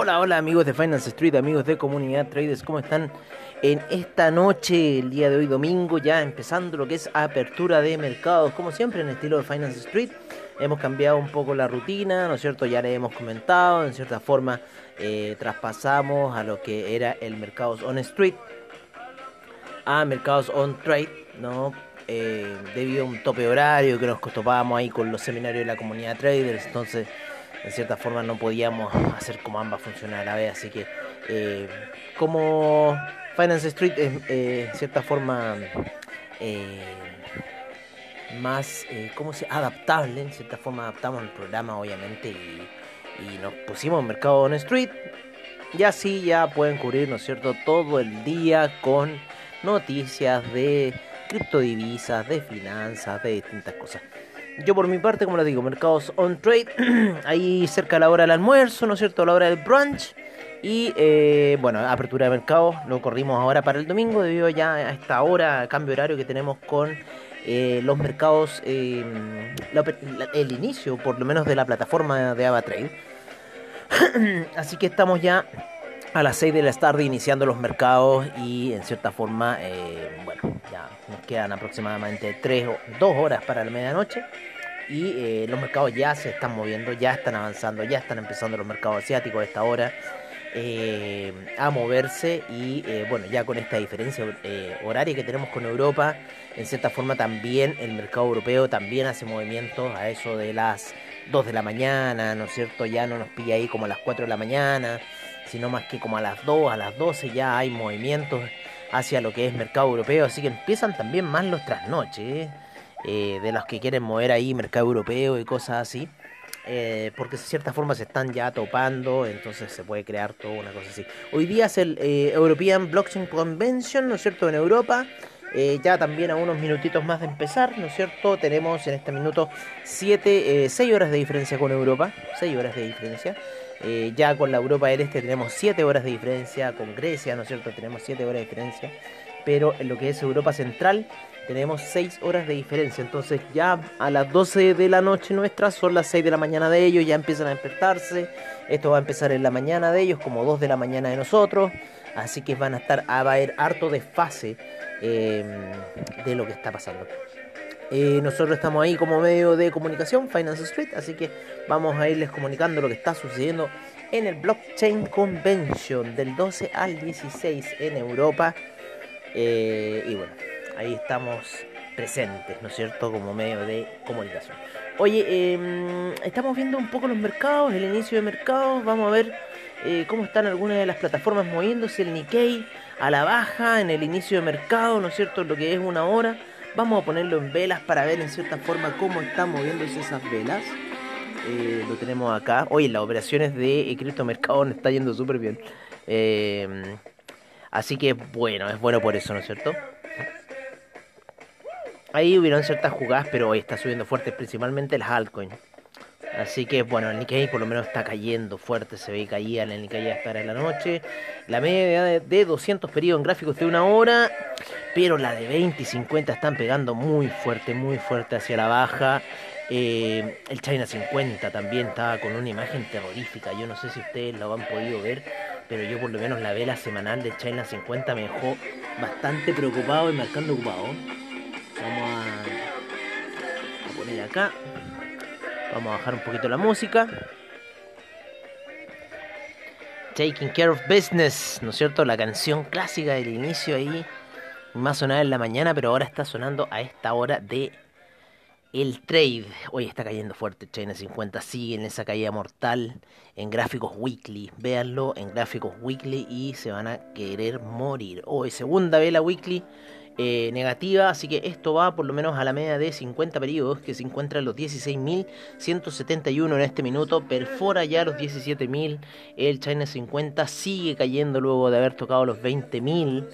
Hola, hola amigos de Finance Street, amigos de Comunidad Traders, ¿cómo están en esta noche, el día de hoy domingo, ya empezando lo que es apertura de mercados, como siempre en estilo de Finance Street? Hemos cambiado un poco la rutina, ¿no es cierto? Ya le hemos comentado, en cierta forma eh, traspasamos a lo que era el mercados on street a mercados on trade, ¿no? Eh, debido a un tope horario que nos topábamos ahí con los seminarios de la comunidad traders, entonces en cierta forma no podíamos hacer como ambas funcionar a la vez, así que eh, como Finance Street es eh, en cierta forma eh, más, ¿cómo se adaptable, en cierta forma adaptamos el programa obviamente y, y nos pusimos en Mercado On Street y así ya pueden cubrir, ¿no es cierto?, todo el día con noticias de criptodivisas, de finanzas, de distintas cosas. Yo por mi parte, como les digo, mercados on trade, ahí cerca a la hora del almuerzo, ¿no es cierto? La hora del brunch. Y eh, bueno, apertura de mercado, lo corrimos ahora para el domingo debido ya a esta hora, cambio horario que tenemos con eh, los mercados, eh, el inicio por lo menos de la plataforma de AvaTrade. Así que estamos ya a las 6 de la tarde iniciando los mercados y en cierta forma, bueno, ya nos quedan aproximadamente 3 o 2 horas para la medianoche y eh, los mercados ya se están moviendo, ya están avanzando, ya están empezando los mercados asiáticos a esta hora eh, a moverse y eh, bueno, ya con esta diferencia horaria que tenemos con Europa, en cierta forma también el mercado europeo también hace movimientos a eso de las 2 de la mañana, ¿no es cierto? Ya no nos pilla ahí como a las 4 de la mañana, sino más que como a las 2, a las 12 ya hay movimientos hacia lo que es mercado europeo, así que empiezan también más los trasnoches. Eh, de los que quieren mover ahí mercado europeo y cosas así. Eh, porque de cierta forma se están ya topando, entonces se puede crear toda una cosa así. Hoy día es el eh, European Blockchain Convention, ¿no es cierto?, en Europa. ya también a unos minutitos más de empezar, ¿no es cierto? Tenemos en este minuto 7, 6 horas de diferencia con Europa, 6 horas de diferencia. Ya con la Europa del Este tenemos 7 horas de diferencia, con Grecia, ¿no es cierto? Tenemos 7 horas de diferencia. Pero en lo que es Europa Central tenemos 6 horas de diferencia. Entonces ya a las 12 de la noche nuestra son las 6 de la mañana de ellos, ya empiezan a despertarse. Esto va a empezar en la mañana de ellos, como 2 de la mañana de nosotros. Así que van a estar, a haber harto desfase eh, de lo que está pasando. Eh, nosotros estamos ahí como medio de comunicación, Finance Street, así que vamos a irles comunicando lo que está sucediendo en el Blockchain Convention del 12 al 16 en Europa. Eh, y bueno, ahí estamos presentes, ¿no es cierto?, como medio de comunicación. Oye, em, estamos viendo un poco los mercados, el inicio de mercados, vamos a ver eh, cómo están algunas de las plataformas moviéndose, el Nikkei a la baja en el inicio de mercado, ¿no es cierto?, lo que es una hora. Vamos a ponerlo en velas para ver en cierta forma cómo están moviéndose esas velas. Eh, lo tenemos acá. Oye, las operaciones de criptomercado nos está yendo súper bien. Em, así que bueno, es bueno por eso, ¿no es cierto? Ahí hubieron ciertas jugadas, pero hoy está subiendo fuerte, principalmente el altcoins. Así que bueno, el Nikkei por lo menos está cayendo fuerte, se ve caía en el Nikkei hasta en la noche. La media de 200 periodos en gráficos de una hora, pero la de 20 y 50 están pegando muy fuerte, muy fuerte hacia la baja. Eh, el China 50 también estaba con una imagen terrorífica. Yo no sé si ustedes lo han podido ver, pero yo por lo menos la vela semanal de China 50 me dejó bastante preocupado y marcando ocupado. Vamos a, poner acá. Vamos a bajar un poquito la música. Taking Care of Business, ¿no es cierto? La canción clásica del inicio ahí. Más sonada en la mañana, pero ahora está sonando a esta hora de el trade. Hoy está cayendo fuerte. China 50 sigue en esa caída mortal en gráficos weekly. Véanlo en gráficos weekly y se van a querer morir. Hoy segunda vela weekly eh, negativa, así que esto va por lo menos a la media de 50 periodos que se encuentra en los 16.171 en este minuto, perfora ya los 17.000, el China 50 sigue cayendo luego de haber tocado los 20.000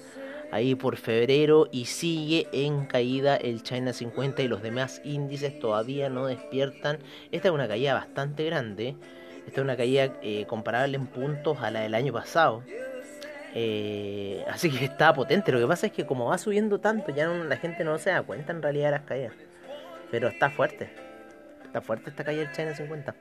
ahí por febrero y sigue en caída el China 50 y los demás índices todavía no despiertan. Esta es una caída bastante grande, esta es una caída eh, comparable en puntos a la del año pasado. Eh, así que está potente. Lo que pasa es que como va subiendo tanto, ya la gente no se da cuenta en realidad de las caídas. Pero está fuerte. Está fuerte esta caída del China 50.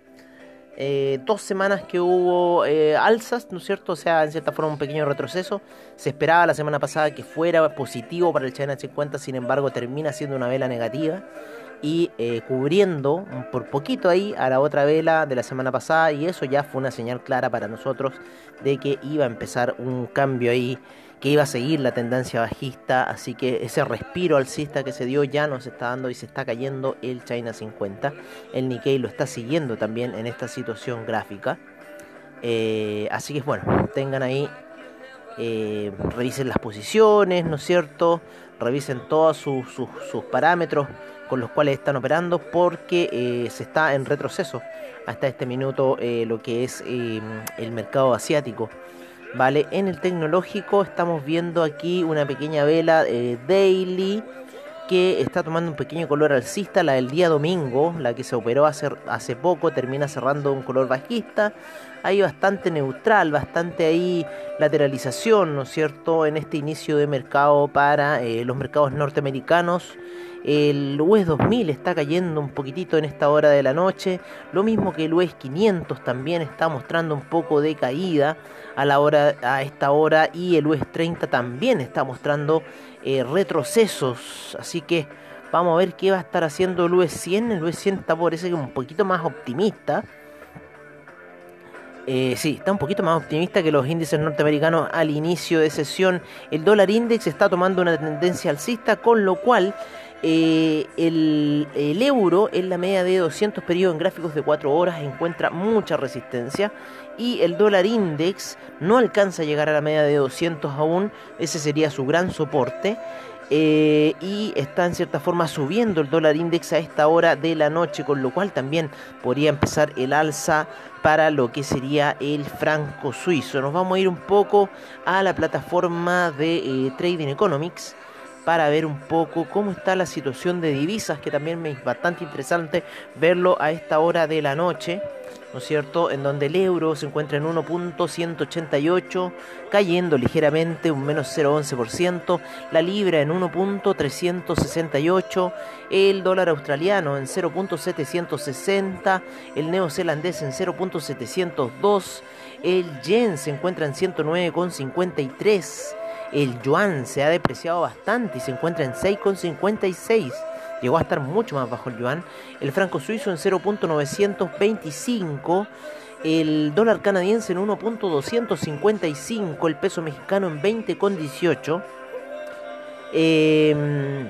Eh, dos semanas que hubo eh, alzas, ¿no es cierto? O sea, en cierta forma un pequeño retroceso. Se esperaba la semana pasada que fuera positivo para el China 50, sin embargo termina siendo una vela negativa y eh, cubriendo por poquito ahí a la otra vela de la semana pasada y eso ya fue una señal clara para nosotros de que iba a empezar un cambio ahí que iba a seguir la tendencia bajista, así que ese respiro alcista que se dio ya nos está dando y se está cayendo el China 50. El Nikkei lo está siguiendo también en esta situación gráfica. Eh, así que bueno, tengan ahí, eh, revisen las posiciones, ¿no es cierto? Revisen todos sus, parámetros con los cuales están operando porque eh, se está en retroceso hasta este minuto lo que es el mercado asiático. ¿Vale? En el tecnológico estamos viendo aquí una pequeña vela eh, daily que está tomando un pequeño color alcista, la del día domingo, la que se operó hace, hace poco, termina cerrando un color bajista. Hay bastante neutral, bastante ahí lateralización, ¿no es cierto?, en este inicio de mercado para eh, los mercados norteamericanos. El US 2000 está cayendo un poquitito en esta hora de la noche, lo mismo que el US 500 también está mostrando un poco de caída a la hora a esta hora y el US 30 también está mostrando eh, retrocesos, así que vamos a ver qué va a estar haciendo el US 100, el US 100 está parece que un poquito más optimista. Eh, sí, está un poquito más optimista que los índices norteamericanos al inicio de sesión. El dólar index está tomando una tendencia alcista, con lo cual eh, el, euro en la media de 200 periodos en gráficos de 4 horas encuentra mucha resistencia y el dólar index no alcanza a llegar a la media de 200 aún, ese sería su gran soporte. Eh, y está en cierta forma subiendo el dólar index a esta hora de la noche, con lo cual también podría empezar el alza para lo que sería el franco suizo. Nos vamos a ir un poco a la plataforma de eh, Trading Economics para ver un poco cómo está la situación de divisas, que también es bastante interesante verlo a esta hora de la noche. ¿No es cierto? En donde el euro se encuentra en 1.188, cayendo ligeramente un menos 0.11%, la libra en 1.368, el dólar australiano en 0.760, el neozelandés en 0.702, el yen se encuentra en 109.53, el yuan se ha depreciado bastante y se encuentra en 6,56. Llegó a estar mucho más bajo el yuan. El franco suizo en 0.925. El dólar canadiense en 1.255. El peso mexicano en 20,18. Em,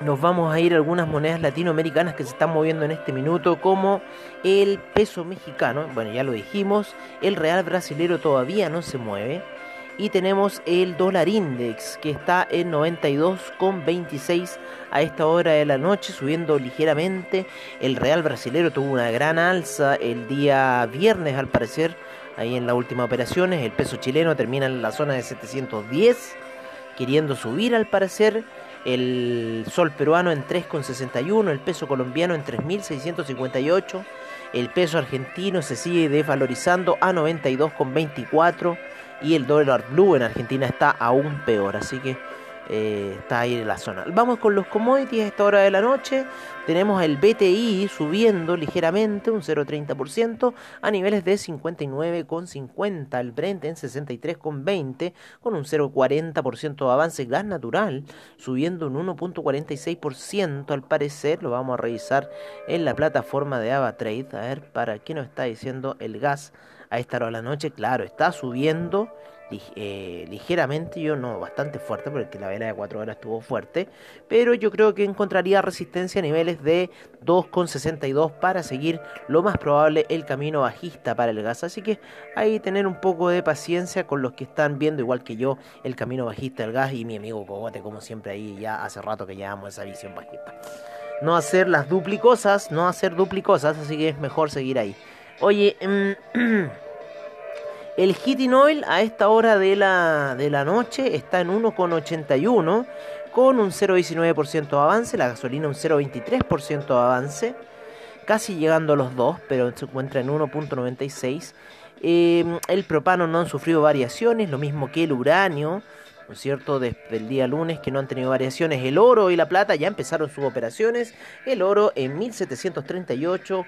nos vamos a ir a algunas monedas latinoamericanas que se están moviendo en este minuto, como el peso mexicano, bueno, ya lo dijimos, el real brasilero todavía no se mueve, y tenemos el dólar index que está en 92,26 a esta hora de la noche, subiendo ligeramente. El real brasilero tuvo una gran alza el día viernes al parecer, ahí en las últimas operaciones. El peso chileno termina en la zona de 710, queriendo subir al parecer. El sol peruano en 3,61, el peso colombiano en 3.658, el peso argentino se sigue desvalorizando a 92,24 y el dólar blue en Argentina está aún peor, así que eh, está ahí en la zona. Vamos con los commodities a esta hora de la noche. Tenemos el BTI subiendo ligeramente, un 0,30%, a niveles de 59,50. El Brent en 63,20, con un 0,40% de avance. Gas natural subiendo un 1,46% al parecer. Lo vamos a revisar en la plataforma de AvaTrade. A ver, para qué nos está diciendo el gas a esta hora de la noche, claro, está subiendo eh, ligeramente, yo no, bastante fuerte, porque la vela de 4 horas estuvo fuerte, pero yo creo que encontraría resistencia a niveles de 2,62 para seguir lo más probable el camino bajista para el gas, así que ahí tener un poco de paciencia con los que están viendo, igual que yo, el camino bajista del gas y mi amigo Cogote, como siempre ahí ya hace rato que llevamos esa visión bajista. No hacer las duplicosas, no hacer duplicosas, así que es mejor seguir ahí. Oye, mm, el heating oil a esta hora de la, de la noche está en 1,81 con un 0,19% de avance, la gasolina un 0,23% de avance, casi llegando a los dos, pero se encuentra en 1,96. Em, el propano no han sufrido variaciones, lo mismo que el uranio, ¿no es cierto? Desde el día lunes que no han tenido variaciones. El oro y la plata ya empezaron sus operaciones. El oro en 1738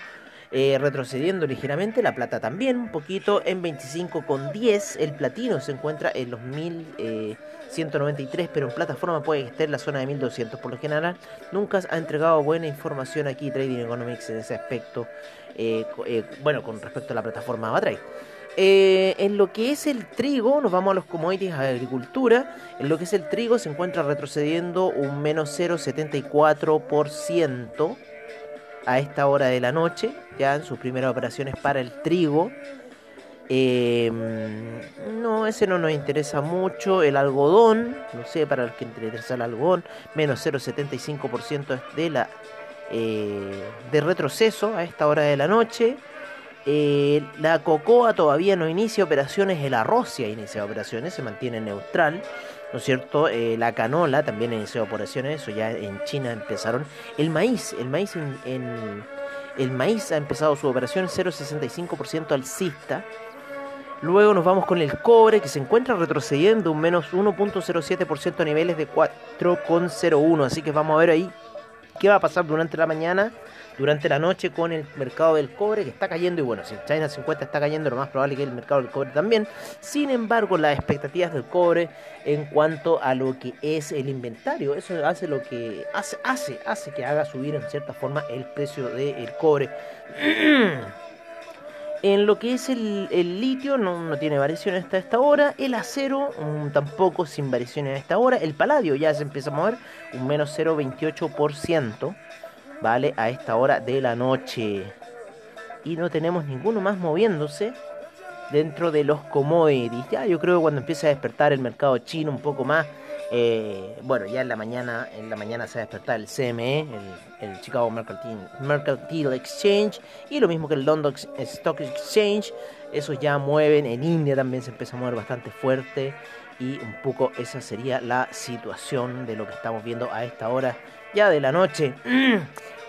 eh, retrocediendo ligeramente, la plata también un poquito en 25,10, el platino se encuentra en los 1193, pero en plataforma puede estar en la zona de 1200, por lo general nunca ha entregado buena información aquí Trading Economics en ese aspecto, eh, eh, bueno, con respecto a la plataforma Avatrade. Eh, en lo que es el trigo, nos vamos a los commodities a agricultura. En lo que es el trigo se encuentra retrocediendo un menos 0,74% a esta hora de la noche, ya en sus primeras operaciones para el trigo. Em, no, ese no nos interesa mucho. El algodón, no sé, para el que interesa el algodón, menos 0,75% de la eh, de retroceso a esta hora de la noche. Eh, la cocoa todavía no inicia operaciones, el arroz ya inicia operaciones, se mantiene neutral, ¿no es cierto? Eh, la canola también inició operaciones, eso ya en China empezaron. El maíz, el maíz en, el maíz ha empezado su operación 0,65% alcista. Luego nos vamos con el cobre que se encuentra retrocediendo un menos 1.07% a niveles de 4,01. Así que vamos a ver ahí qué va a pasar durante la mañana durante la noche con el mercado del cobre que está cayendo y bueno, si China 50 está cayendo, lo más probable es que el mercado del cobre también. Sin embargo, las expectativas del cobre en cuanto a lo que es el inventario, eso hace lo que hace hace hace que haga subir en cierta forma el precio del cobre. En lo que es el, litio no, no, tiene variaciones hasta esta hora. El acero mm, tampoco sin variaciones a esta hora. El paladio ya se empieza a mover un menos 0,28%. ¿Vale? A esta hora de la noche. Y no tenemos ninguno más moviéndose dentro de los commodities. Ya yo creo que cuando empiece a despertar el mercado chino un poco más, eh, bueno, ya en la mañana, en la mañana se va a despertar el CME, el, Chicago Mercantile, Exchange, y lo mismo que el London Stock Exchange. Esos ya mueven, en India también se empieza a mover bastante fuerte. Y un poco esa sería la situación de lo que estamos viendo a esta hora ya de la noche.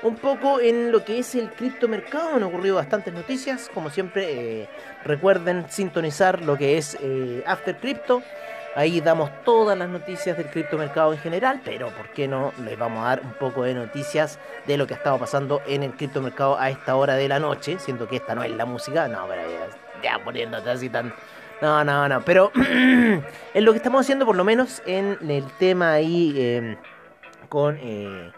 Un poco en lo que es el criptomercado han ocurrido bastantes noticias. Como siempre, eh, recuerden sintonizar lo que es eh, After Crypto. Ahí damos todas las noticias del criptomercado en general, pero ¿por qué no les vamos a dar un poco de noticias de lo que ha estado pasando en el criptomercado a esta hora de la noche? Siento que esta no es la música, no, pero ya, ya poniéndote así tan... No, no, no, pero en lo que estamos haciendo, por lo menos en el tema ahí... Eh, con, eh,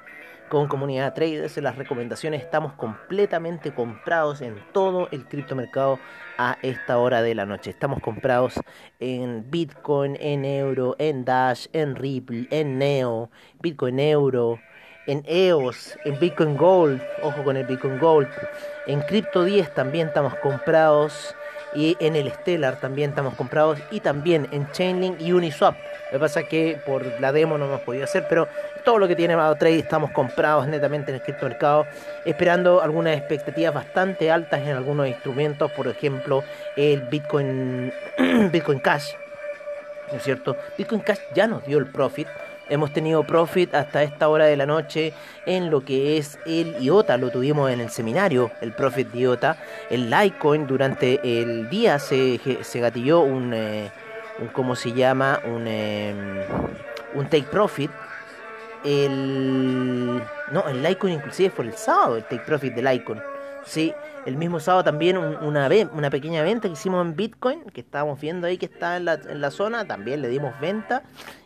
con comunidad traders. Las recomendaciones estamos completamente comprados en todo el criptomercado a esta hora de la noche. Estamos comprados en Bitcoin, en Euro, en Dash, en Ripple, en Neo, Bitcoin Euro, en EOS, en Bitcoin Gold, ojo con el Bitcoin Gold, en Crypto 10 también estamos comprados y en el Stellar también estamos comprados y también en Chainlink y Uniswap. Lo que pasa es que por la demo no hemos podido hacer, pero todo lo que tiene Trade estamos comprados netamente en el criptomercado, esperando algunas expectativas bastante altas en algunos instrumentos, por ejemplo, el Bitcoin, Bitcoin Cash. ¿No es cierto? Bitcoin Cash ya nos dio el profit. Hemos tenido profit hasta esta hora de la noche en lo que es el IOTA, lo tuvimos en el seminario, el profit de IOTA. El Litecoin durante el día se, se gatilló un, eh, ¿cómo se llama? Un, un take profit. El, no, el Litecoin inclusive fue el sábado, el take profit del Litecoin. Sí, el mismo sábado también una, una pequeña venta que hicimos en Bitcoin, que estábamos viendo ahí que está en la, en la zona, también le dimos venta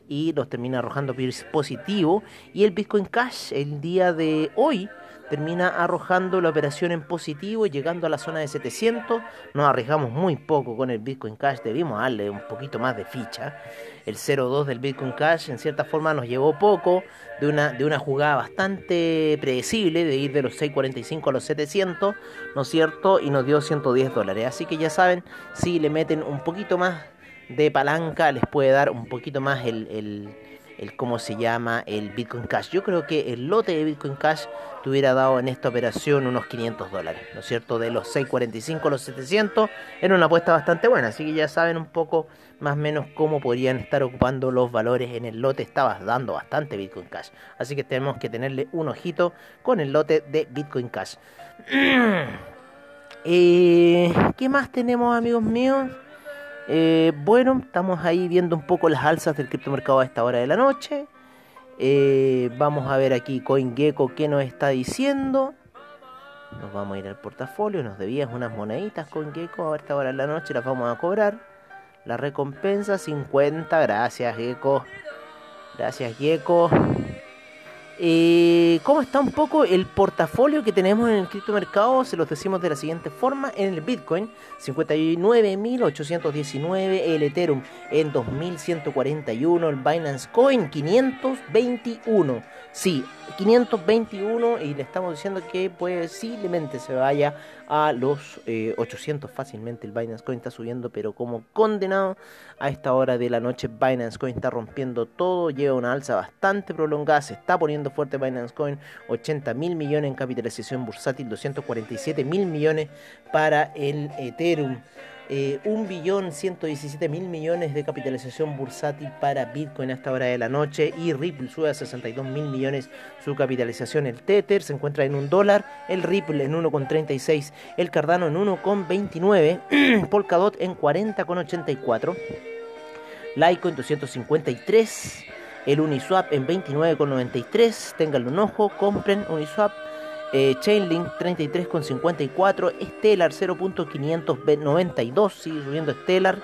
y los termina arrojando positivo. Y el Bitcoin Cash el día de hoy termina arrojando la operación en positivo y llegando a la zona de 700. Nos arriesgamos muy poco con el Bitcoin Cash, debimos darle un poquito más de ficha. El 0.2 del Bitcoin Cash en cierta forma nos llevó poco de una, de una jugada bastante predecible de ir de los 6.45 a los 700, ¿no es cierto? Y nos dio 110 dólares. Así que ya saben, si le meten un poquito más de palanca les puede dar un poquito más el, el, el cómo se llama el Bitcoin Cash. Yo creo que el lote de Bitcoin Cash te hubiera dado en esta operación unos 500 dólares, ¿no es cierto? De los 6.45 a los 700 era una apuesta bastante buena, así que ya saben un poco más o menos cómo podrían estar ocupando los valores en el lote. Estabas dando bastante Bitcoin Cash, así que tenemos que tenerle un ojito con el lote de Bitcoin Cash. Eh, ¿Qué más tenemos amigos míos? Eh, bueno, estamos ahí viendo un poco las alzas del criptomercado a esta hora de la noche. Eh, vamos a ver aquí CoinGecko qué nos está diciendo. Nos vamos a ir al portafolio, nos debías unas moneditas con Gecko, a esta hora de la noche las vamos a cobrar. La recompensa 50, gracias Gecko. Gracias Gecko. Eh, ¿Cómo está un poco el portafolio que tenemos en el criptomercado? Se los decimos de la siguiente forma. En el Bitcoin, 59.819. El Ethereum en 2.141. El Binance Coin, 521. Sí, 521 y le estamos diciendo que posiblemente se vaya a los 800 eh, fácilmente. El Binance Coin está subiendo, pero como condenado a esta hora de la noche, Binance Coin está rompiendo todo, lleva una alza bastante prolongada, se está poniendo fuerte Binance Coin, 80 mil millones en capitalización bursátil, 247 mil millones para el Ethereum eh, 1.117.000 millones de capitalización bursátil para Bitcoin a esta hora de la noche y Ripple sube a 62.000 millones su capitalización. El Tether se encuentra en un dólar, el Ripple en 1,36, el Cardano en 1,29, Polkadot en 40,84, Litecoin 253, el Uniswap en 29,93, ténganlo un ojo, compren Uniswap eh, Chainlink 33,54, Stellar 0.592, sigue subiendo Stellar.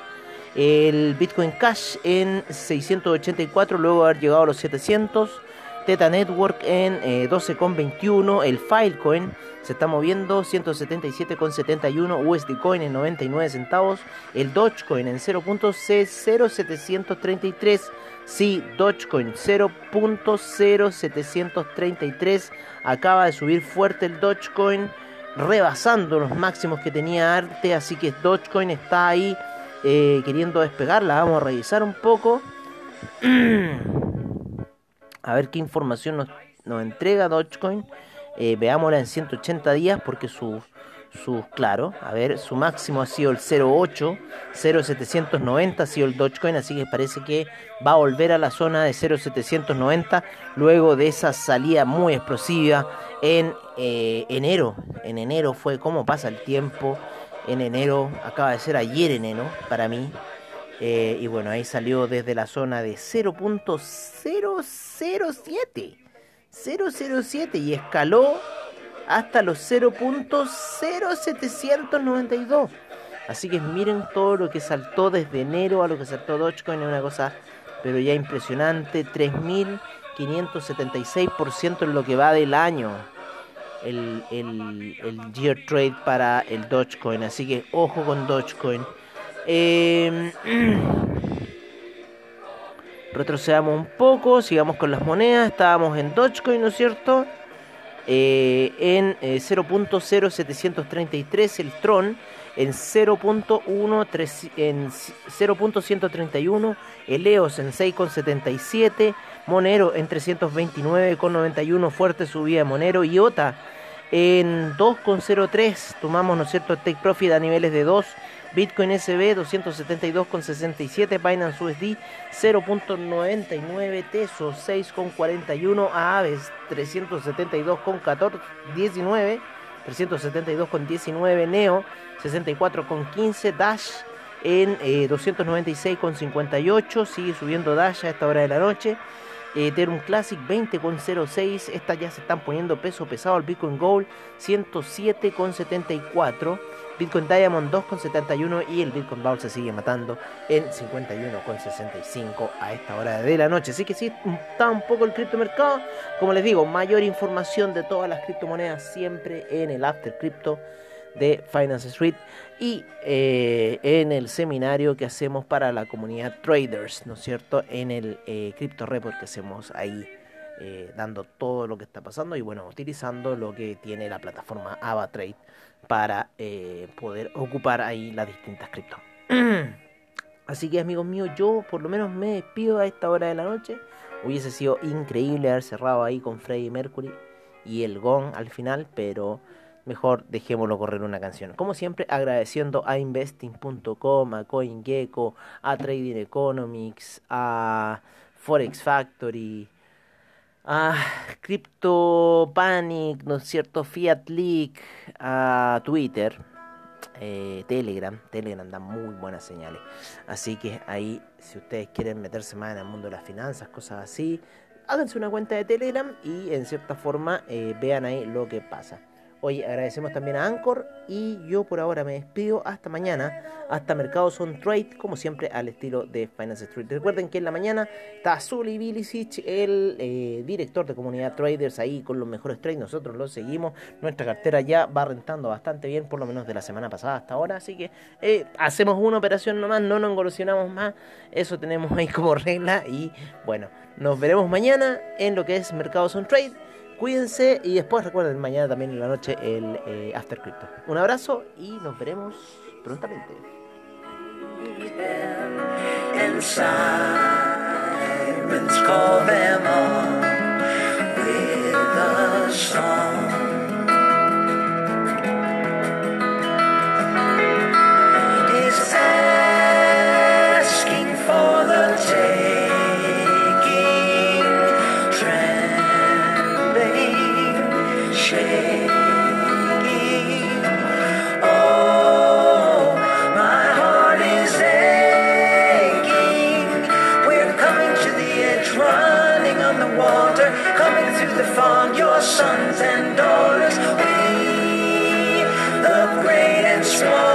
El Bitcoin Cash en 684, luego haber llegado a los 700. Teta Network en 12,21. Eh, el Filecoin se está moviendo 177,71. USD Coin en 99 centavos. El Dogecoin en 0.0733. Sí, Dogecoin 0.0733 acaba de subir fuerte el Dogecoin, rebasando los máximos que tenía Arte, así que Dogecoin está ahí eh, queriendo despegarla. Vamos a revisar un poco. a ver qué información nos, entrega Dogecoin. Eh, veámosla en 180 días porque su su, claro, a ver, su máximo ha sido el 0.8, 0.790 ha sido el Dogecoin, así que parece que va a volver a la zona de 0.790 luego de esa salida muy explosiva en eh, enero. En enero fue como pasa el tiempo. En enero, acaba de ser ayer enero para mí. Eh, y bueno, ahí salió desde la zona de 0.007. 007 y escaló hasta los 0.0792. Así que miren todo lo que saltó desde enero a lo que saltó Dogecoin, es una cosa pero ya impresionante, 3.576% en lo que va del año. El, el, el year trade para el Dogecoin, así que ojo con Dogecoin. Eh, retrocedamos un poco, sigamos con las monedas, estábamos en Dogecoin, ¿no es cierto? Eh, en 0.0733 eh, el Tron, en 0.131 el EOS en 6.77, Monero en 329.91, fuerte subida de Monero, IOTA en 2.03, tomamos, ¿no es cierto?, Take Profit a niveles de 2 Bitcoin SB 272,67, Binance USD 0.99, Teso 6,41, Aves 372,14, 19, 372,19, Neo 64,15, Dash en 296,58, eh, sigue subiendo Dash a esta hora de la noche. Ethereum Classic 20,06. Estas ya se están poniendo peso pesado. El Bitcoin Gold 107,74. Bitcoin Diamond 2,71 y el Bitcoin Vault se sigue matando en 51,65 a esta hora de la noche. Así que sí, está un poco el criptomercado. Como les digo, mayor información de todas las criptomonedas siempre en el After Crypto de Finance Street y eh, en el seminario que hacemos para la comunidad traders, ¿no es cierto? En el eh, Crypto Report que hacemos ahí. Eh, dando todo lo que está pasando y bueno, utilizando lo que tiene la plataforma AvaTrade para eh, poder ocupar ahí las distintas cripto. Así que amigos míos, yo por lo menos me despido a esta hora de la noche. Hubiese sido increíble haber cerrado ahí con Freddy Mercury y el Gong al final, pero mejor dejémoslo correr una canción. Como siempre, agradeciendo a investing.com, a CoinGecko, a Trading Economics, a Forex Factory, a Crypto Panic, ¿no es cierto? Fiat Leak, a Twitter, eh, Telegram. Telegram da muy buenas señales. Así que ahí, si ustedes quieren meterse más en el mundo de las finanzas, cosas así, háganse una cuenta de Telegram y en cierta forma eh, vean ahí lo que pasa. Oye, agradecemos también a Anchor y yo por ahora me despido hasta mañana, hasta Mercados on Trade, como siempre al estilo de Finance Street. Recuerden que en la mañana está Zully Bilicic, el eh, director de comunidad traders, ahí con los mejores trades. Nosotros los seguimos. Nuestra cartera ya va rentando bastante bien, por lo menos de la semana pasada hasta ahora. Así que eh, hacemos una operación nomás, no nos engolosionamos más. Eso tenemos ahí como regla. Y bueno, nos veremos mañana en lo que es Mercados on Trade. Cuídense y después recuerden mañana también en la noche el eh, After Crypto. Un abrazo y nos veremos prontamente. to the farm, your sons and daughters. We, the great and small.